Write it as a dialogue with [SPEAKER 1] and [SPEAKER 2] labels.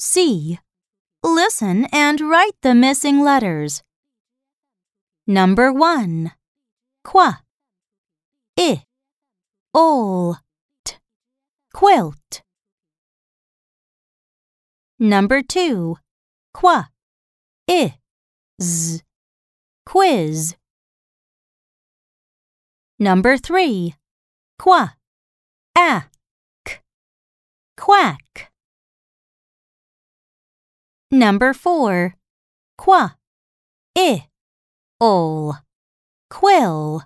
[SPEAKER 1] C. Listen and write the missing letters. Number 1. Qua. I. Ol. T. Quilt. Number 2. Qua. I. Z. Quiz. Number 3. Qua. A. K. Quack. Number 4. Qua. I. Ol. Quill.